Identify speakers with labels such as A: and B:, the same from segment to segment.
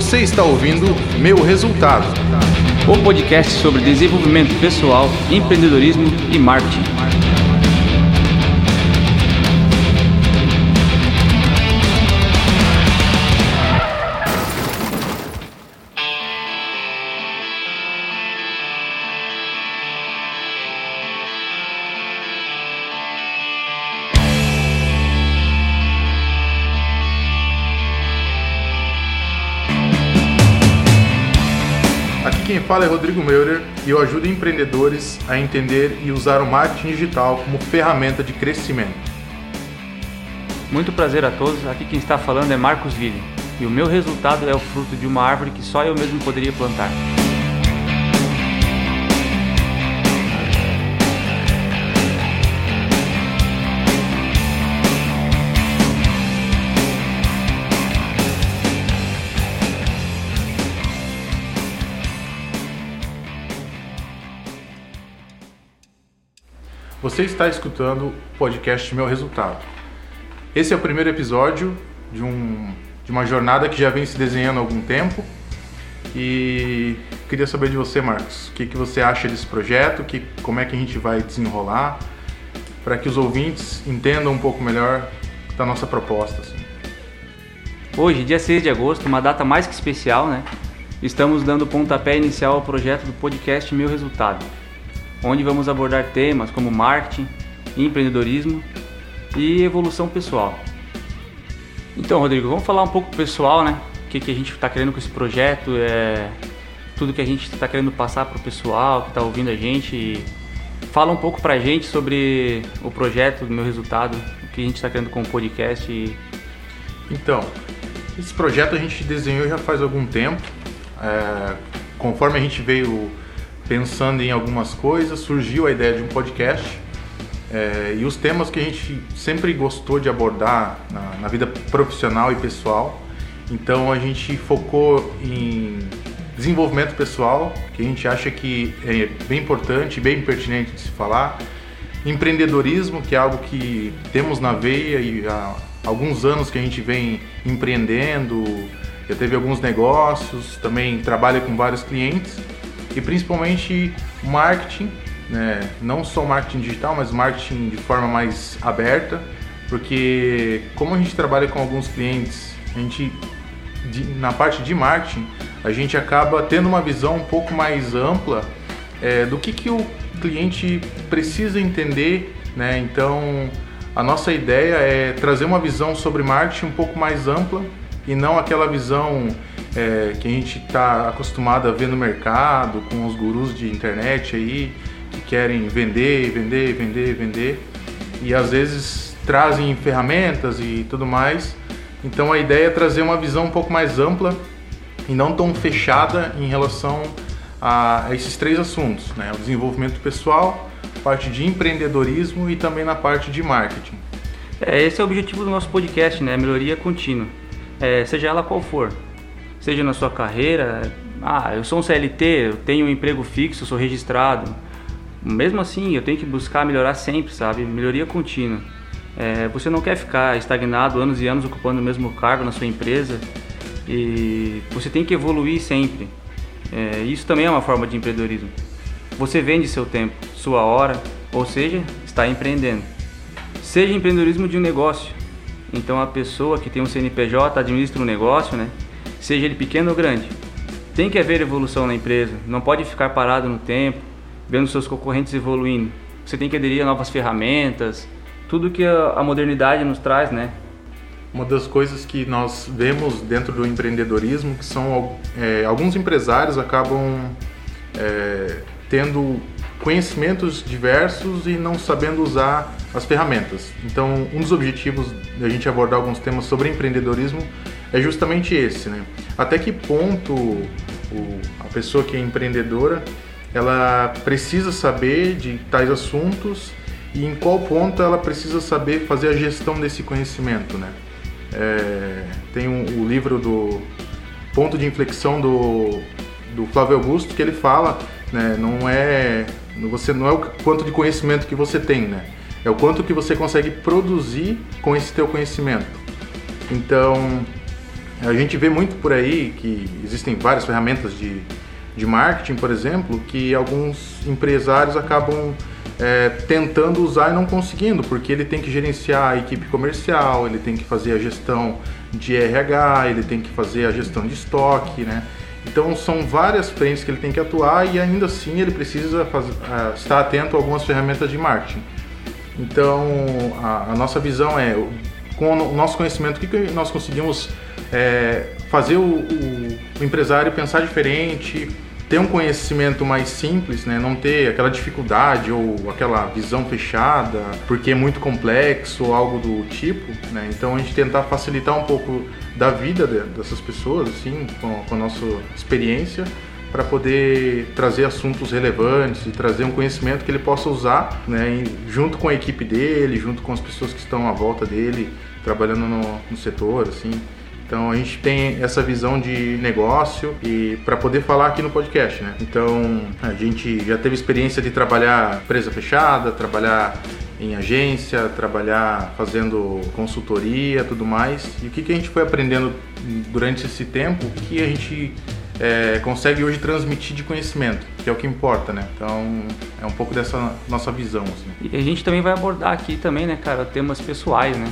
A: Você está ouvindo Meu Resultado,
B: o podcast sobre desenvolvimento pessoal, empreendedorismo e marketing.
A: Quem fala é Rodrigo Meurer e eu ajudo empreendedores a entender e usar o marketing digital como ferramenta de crescimento.
B: Muito prazer a todos, aqui quem está falando é Marcos Ville e o meu resultado é o fruto de uma árvore que só eu mesmo poderia plantar.
A: Você está escutando o podcast Meu Resultado. Esse é o primeiro episódio de, um, de uma jornada que já vem se desenhando há algum tempo e queria saber de você, Marcos, o que, que você acha desse projeto, que, como é que a gente vai desenrolar, para que os ouvintes entendam um pouco melhor da nossa proposta. Assim.
B: Hoje, dia 6 de agosto, uma data mais que especial, né? Estamos dando pontapé inicial ao projeto do podcast Meu Resultado onde vamos abordar temas como marketing, empreendedorismo e evolução pessoal. Então, Rodrigo, vamos falar um pouco pessoal, né? O que, que a gente está querendo com esse projeto, é tudo que a gente está querendo passar para o pessoal que está ouvindo a gente. Fala um pouco para a gente sobre o projeto, o meu resultado, o que a gente está querendo com o podcast. E...
A: Então, esse projeto a gente desenhou já faz algum tempo. É, conforme a gente veio pensando em algumas coisas, surgiu a ideia de um podcast. É, e os temas que a gente sempre gostou de abordar na, na, vida profissional e pessoal. Então a gente focou em desenvolvimento pessoal, que a gente acha que é bem importante, bem pertinente de se falar. Empreendedorismo, que é algo que temos na veia e há alguns anos que a gente vem empreendendo, já teve alguns negócios, também trabalha com vários clientes e principalmente marketing, né? não só marketing digital, mas marketing de forma mais aberta, porque como a gente trabalha com alguns clientes, a gente na parte de marketing a gente acaba tendo uma visão um pouco mais ampla é, do que, que o cliente precisa entender, né? Então a nossa ideia é trazer uma visão sobre marketing um pouco mais ampla e não aquela visão é, que a gente está acostumado a ver no mercado, com os gurus de internet aí, que querem vender, vender, vender, vender, e às vezes trazem ferramentas e tudo mais. Então a ideia é trazer uma visão um pouco mais ampla e não tão fechada em relação a esses três assuntos, né? O desenvolvimento pessoal, parte de empreendedorismo e também na parte de marketing.
B: É, esse é o objetivo do nosso podcast, né? Melhoria contínua, é, seja ela qual for seja na sua carreira. Ah, eu sou um CLT, eu tenho um emprego fixo, sou registrado. Mesmo assim, eu tenho que buscar melhorar sempre, sabe? Melhoria contínua. É, você não quer ficar estagnado anos e anos ocupando o mesmo cargo na sua empresa e você tem que evoluir sempre. É, isso também é uma forma de empreendedorismo. Você vende seu tempo, sua hora, ou seja, está empreendendo. Seja empreendedorismo de um negócio. Então a pessoa que tem um CNPJ administra um negócio, né? Seja ele pequeno ou grande. Tem que haver evolução na empresa, não pode ficar parado no tempo, vendo seus concorrentes evoluindo. Você tem que aderir a novas ferramentas, tudo que a modernidade nos traz, né?
A: Uma das coisas que nós vemos dentro do empreendedorismo que são é, alguns empresários acabam é, tendo conhecimentos diversos e não sabendo usar as ferramentas. Então, um dos objetivos da gente abordar alguns temas sobre empreendedorismo é justamente esse, né? Até que ponto o, a pessoa que é empreendedora ela precisa saber de tais assuntos e em qual ponto ela precisa saber fazer a gestão desse conhecimento, né? É, tem um, o livro do Ponto de Inflexão do, do Flávio Augusto que ele fala, né? Não é você não é o quanto de conhecimento que você tem, né? É o quanto que você consegue produzir com esse teu conhecimento. Então, A gente vê muito por aí que existem várias ferramentas de, de marketing, por exemplo, que alguns empresários acabam é, tentando usar e não conseguindo, porque ele tem que gerenciar a equipe comercial, ele tem que fazer a gestão de RH, ele tem que fazer a gestão de estoque, né? Então são várias frentes que ele tem que atuar e ainda assim ele precisa fazer, uh, estar atento a algumas ferramentas de marketing. Então a, a nossa visão é, com o nosso conhecimento, o que, que nós conseguimos é, fazer o, o, empresário pensar diferente, ter um conhecimento mais simples, né? não ter aquela dificuldade ou aquela visão fechada, porque é muito complexo ou algo do tipo. Né? Então a gente tentar facilitar um pouco da vida dessas pessoas, assim, com, com a nossa experiência, para poder trazer assuntos relevantes e trazer um conhecimento que ele possa usar, né, junto com a equipe dele, junto com as pessoas que estão à volta dele, trabalhando no, no setor, assim. Então a gente tem essa visão de negócio e para poder falar aqui no podcast, né? Então a gente já teve experiência de trabalhar empresa fechada, trabalhar em agência, trabalhar fazendo consultoria, tudo mais. E o que, que a gente foi aprendendo durante esse tempo que a gente é, consegue hoje transmitir de conhecimento, que é o que importa, né? Então é um pouco dessa nossa visão. Assim.
B: E a gente também vai abordar aqui também, né, cara, temas pessoais, né?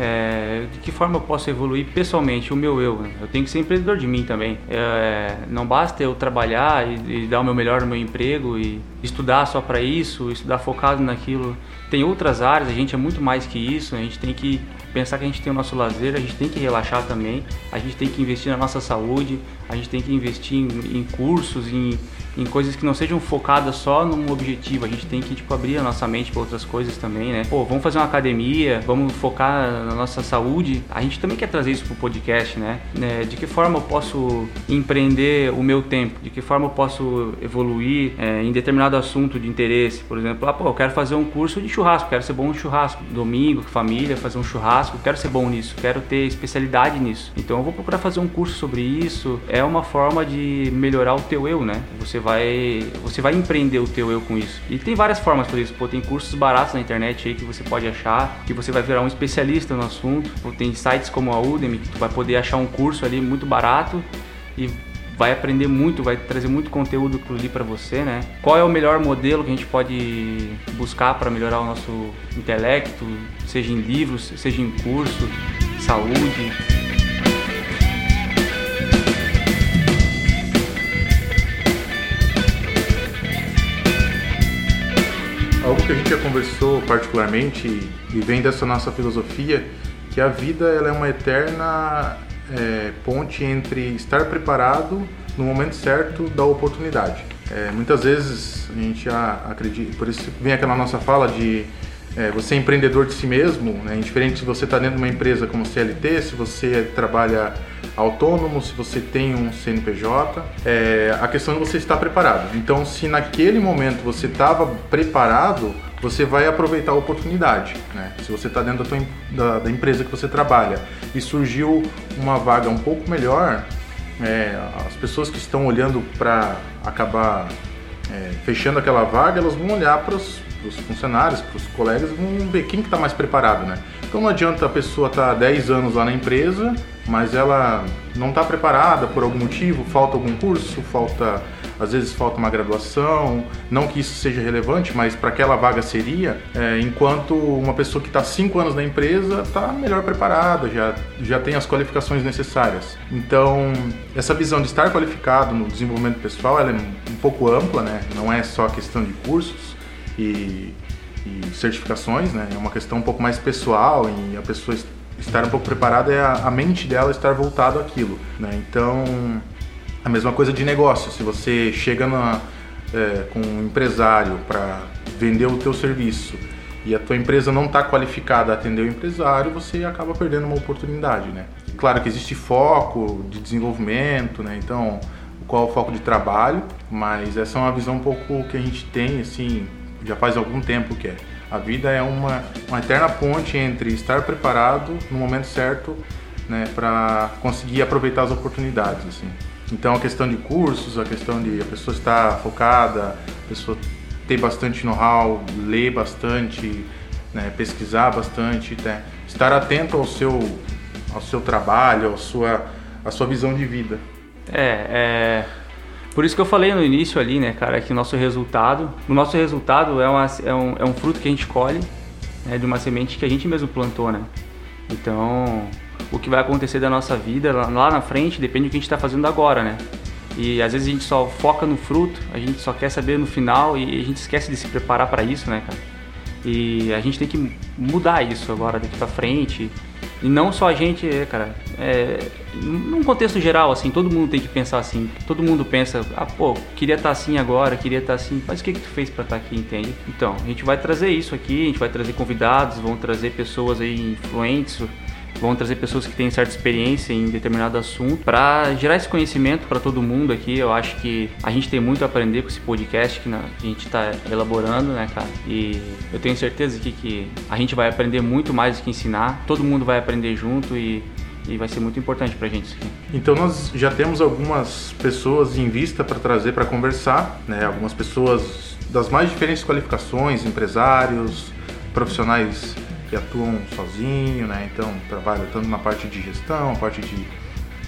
B: É, de que forma eu posso evoluir pessoalmente, o meu eu. Eu tenho que ser empreendedor de mim também. É, não basta eu trabalhar e, e, dar o meu melhor no meu emprego e estudar só para isso, estudar focado naquilo. Tem outras áreas, a gente é muito mais que isso, a gente tem que pensar que a gente tem o nosso lazer, a gente tem que relaxar também, a gente tem que investir na nossa saúde, a gente tem que investir em, em cursos, em em coisas que não sejam focadas só num objetivo. A gente tem que tipo abrir a nossa mente para outras coisas também, né? Pô, vamos fazer uma academia, vamos focar na nossa saúde. A gente também quer trazer isso pro podcast, né? É, de que forma eu posso empreender o meu tempo? De que forma eu posso evoluir é, em determinado assunto de interesse? Por exemplo, ah, pô, eu quero fazer um curso de churrasco, quero ser bom no churrasco. Domingo, família, fazer um churrasco, quero ser bom nisso, quero ter especialidade nisso. Então eu vou procurar fazer um curso sobre isso. É uma forma de melhorar o teu eu, né? Você vai vai você vai empreender o teu eu com isso. E tem várias formas para isso. Pô, tem cursos baratos na internet aí que você pode achar, que você vai virar um especialista no assunto. Pô, tem sites como a Udemy que tu vai poder achar um curso ali muito barato e vai aprender muito, vai trazer muito conteúdo ali para você, né? Qual é o melhor modelo que a gente pode buscar para melhorar o nosso intelecto, seja em livros, seja em curso, saúde.
A: Algo que a gente já conversou particularmente e vem dessa nossa filosofia, que a vida ela é uma eterna é, ponte entre estar preparado no momento certo da oportunidade. É, muitas vezes a gente acredita, por isso vem aquela nossa fala de é, você é empreendedor de si mesmo, né? indiferente se você está dentro de uma empresa como CLT, se você trabalha autônomo, se você tem um CNPJ, é, a questão é você estar preparado. Então, se naquele momento você estava preparado, você vai aproveitar a oportunidade. Né? Se você está dentro da, tua, da, da, empresa que você trabalha e surgiu uma vaga um pouco melhor, é, as pessoas que estão olhando para acabar é, fechando aquela vaga, elas vão olhar para os funcionários, para os colegas, vão ver quem está que tá mais preparado. Né? Então não adianta a pessoa estar tá 10 anos lá na empresa, mas ela não está preparada por algum motivo, falta algum curso, falta às vezes falta uma graduação, não que isso seja relevante, mas para aquela vaga seria, é, enquanto uma pessoa que está cinco anos na empresa está melhor preparada, já, já tem as qualificações necessárias. Então, essa visão de estar qualificado no desenvolvimento pessoal, ela é um pouco ampla, né? não é só questão de cursos e e certificações, né? É uma questão um pouco mais pessoal e a pessoa estar um pouco preparada é a, a mente dela estar voltada àquilo, né? Então, a mesma coisa de negócio. Se você chega na, é, com um empresário para vender o teu serviço e a tua empresa não está qualificada a atender o empresário, você acaba perdendo uma oportunidade, né? Claro que existe foco de desenvolvimento, né? Então, qual é o foco de trabalho, mas essa é uma visão um pouco que a gente tem, assim, já faz algum tempo que é. A vida é uma, uma eterna ponte entre estar preparado no momento certo né, para conseguir aproveitar as oportunidades. Assim. Então a questão de cursos, a questão de a pessoa estar focada, a pessoa ter bastante know-how, ler bastante, né, pesquisar bastante, né, estar atento ao seu, ao seu trabalho, ao sua, a sua visão de vida.
B: É, é, por isso que eu falei no início ali, né, cara, que o nosso resultado, o nosso resultado é, uma, é, um, é um fruto que a gente colhe né, de uma semente que a gente mesmo plantou, né? Então, o que vai acontecer da nossa vida lá na frente depende do que a gente está fazendo agora, né? E às vezes a gente só foca no fruto, a gente só quer saber no final e a gente esquece de se preparar para isso, né, cara? E a gente tem que mudar isso agora daqui para frente. E não só a gente, é, cara. É, num contexto geral, assim, todo mundo tem que pensar assim. Todo mundo pensa, ah, pô, queria estar tá assim agora, queria estar tá assim. Mas o que que tu fez para estar tá aqui, entende? Então, a gente vai trazer isso aqui, a gente vai trazer convidados, vão trazer pessoas aí influentes, vão trazer pessoas que têm certa experiência em determinado assunto para gerar esse conhecimento para todo mundo aqui. Eu acho que a gente tem muito a aprender com esse podcast que a gente está elaborando, né, cara? E eu tenho certeza que, que a gente vai aprender muito mais do que ensinar. Todo mundo vai aprender junto e e vai ser muito importante para a gente isso aqui.
A: Então nós já temos algumas pessoas em vista para trazer para conversar, né? Algumas pessoas das mais diferentes qualificações, empresários, profissionais que atuam sozinho, né? Então trabalham tanto na parte de gestão, parte de,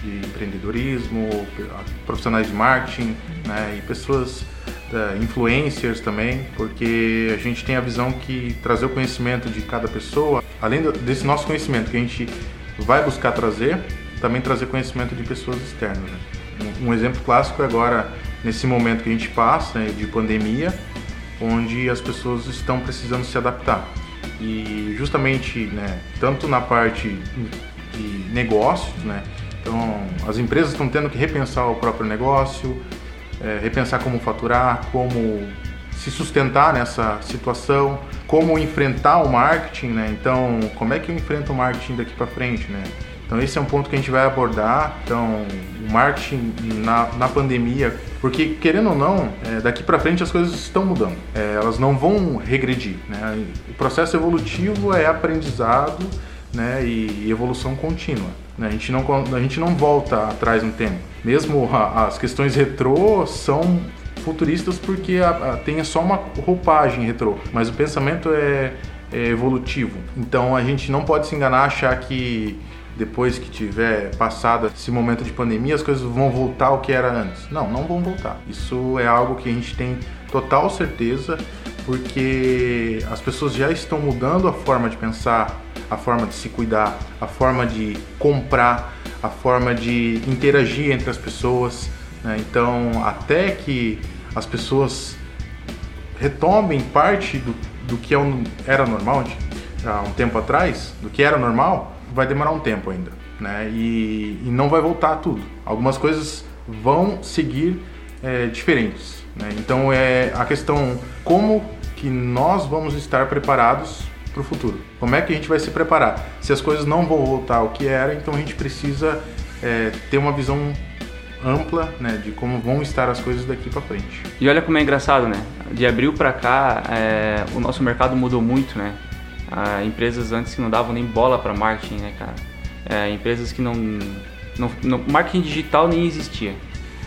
A: de empreendedorismo, profissionais de marketing, né? E pessoas uh, influencers também, porque a gente tem a visão que trazer o conhecimento de cada pessoa, além desse nosso conhecimento que a gente vai buscar trazer, também trazer conhecimento de pessoas externas. Né? Um, um, exemplo clássico é agora nesse momento que a gente passa né, de pandemia, onde as pessoas estão precisando se adaptar. E justamente, né, tanto na parte de negócios, né, então as empresas estão tendo que repensar o próprio negócio, é, repensar como faturar, como se sustentar nessa situação, como enfrentar o marketing, né? Então, como é que eu enfrento o marketing daqui para frente, né? Então esse é um ponto que a gente vai abordar. Então o marketing na, na pandemia, porque querendo ou não, é, daqui para frente as coisas estão mudando. É, elas não vão regredir. Né? O processo evolutivo é aprendizado né, e, e evolução contínua. Né? A, gente não, a gente não volta atrás no tempo. Mesmo a, as questões retrô são futuristas porque a, a, tem só uma roupagem retrô, mas o pensamento é, é evolutivo. Então a gente não pode se enganar achar que depois que tiver passado esse momento de pandemia, as coisas vão voltar ao que era antes. Não, não vão voltar. Isso é algo que a gente tem total certeza, porque as pessoas já estão mudando a forma de pensar, a forma de se cuidar, a forma de comprar, a forma de interagir entre as pessoas. Né? Então, até que as pessoas retomem parte do, do que é era normal há um tempo atrás, do que era normal, vai demorar um tempo ainda, né? E, e não vai voltar tudo. Algumas coisas vão seguir é, diferentes, né? Então é a questão como que nós vamos estar preparados para o futuro. Como é que a gente vai se preparar? Se as coisas não vão voltar ao que era, então a gente precisa é, ter uma visão ampla né, de como vão estar as coisas daqui para frente.
B: E olha como é engraçado, né? De abril para cá, é, o nosso mercado mudou muito, né? Ah, empresas antes que não davam nem bola para marketing, né, cara? É, empresas que não, não, não, Marketing digital nem existia.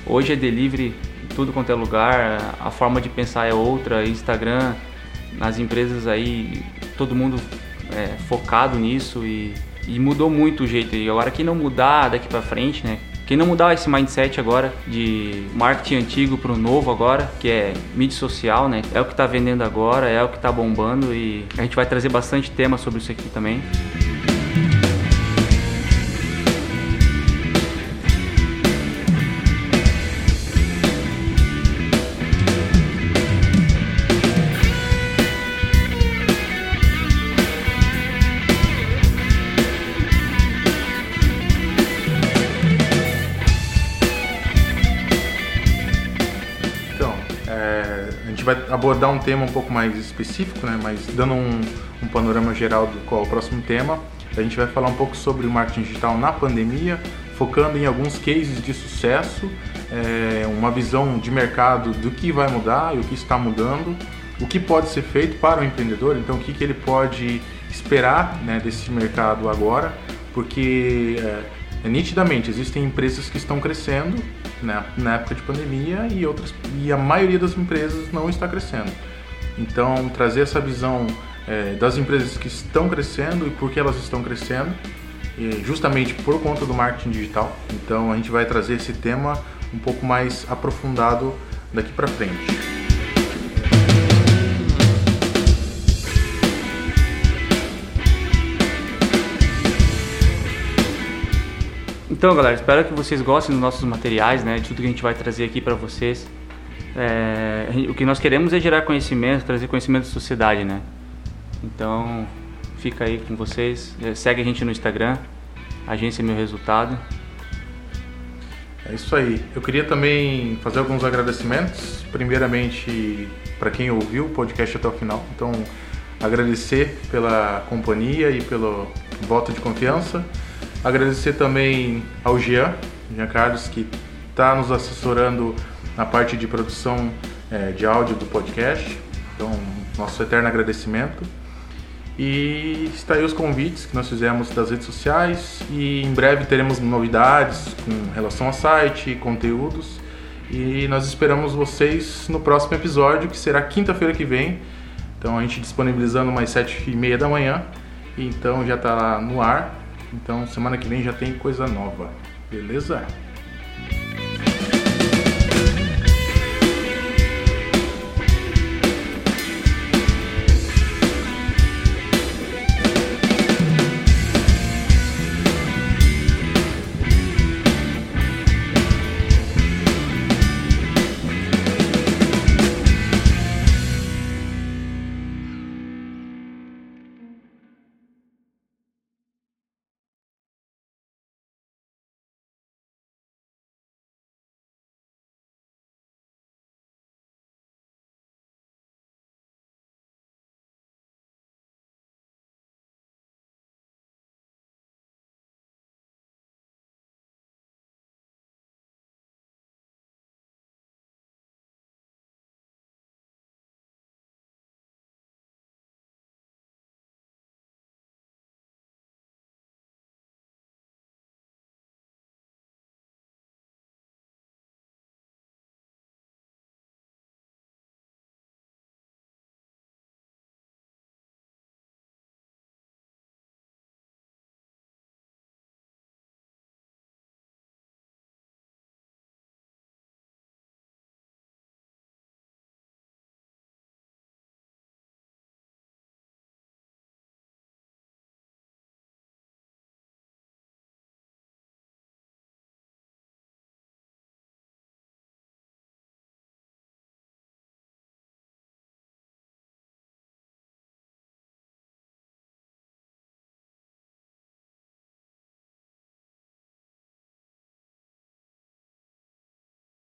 B: Hoje é delivery tudo quanto é lugar, a forma de pensar é outra, Instagram, nas empresas aí, todo mundo é, focado nisso e, e mudou muito o jeito. E agora que não mudar daqui para frente, né? Não mudar esse mindset agora de marketing antigo para o novo agora, que é mídia social, né? É o que está vendendo agora, é o que está bombando e a gente vai trazer bastante tema sobre isso aqui também.
A: Abordar um tema um pouco mais específico, né, mas dando um, um panorama geral do qual é o próximo tema, a gente vai falar um pouco sobre o marketing digital na pandemia, focando em alguns cases de sucesso, é, uma visão de mercado do que vai mudar e o que está mudando, o que pode ser feito para o empreendedor, então o que, que ele pode esperar né, desse mercado agora, porque é, nitidamente existem empresas que estão crescendo né, na época de pandemia e outras e a maioria das empresas não está crescendo. Então trazer essa visão é, das empresas que estão crescendo e por que elas estão crescendo justamente por conta do marketing digital. Então a gente vai trazer esse tema um pouco mais aprofundado daqui para frente.
B: Então, galera, espero que vocês gostem dos nossos materiais, né, de tudo que a gente vai trazer aqui para vocês. É, o que nós queremos é gerar conhecimento, trazer conhecimento da sociedade, né? Então, fica aí com vocês. É, segue a gente no Instagram, Agência Meu Resultado.
A: É isso aí. Eu queria também fazer alguns agradecimentos. Primeiramente, para quem ouviu o podcast até o final. Então, agradecer pela companhia e pelo voto de confiança. Agradecer também ao Jean, Jean Carlos, que está nos assessorando na parte de produção é, de áudio do podcast. Então, nosso eterno agradecimento. E está aí os convites que nós fizemos das redes sociais e em breve teremos novidades com relação ao site, conteúdos. E nós esperamos vocês no próximo episódio, que será quinta-feira que vem. Então a gente disponibilizando mais sete e meia da manhã. Então já está no ar. Então semana que vem já tem coisa nova. Beleza?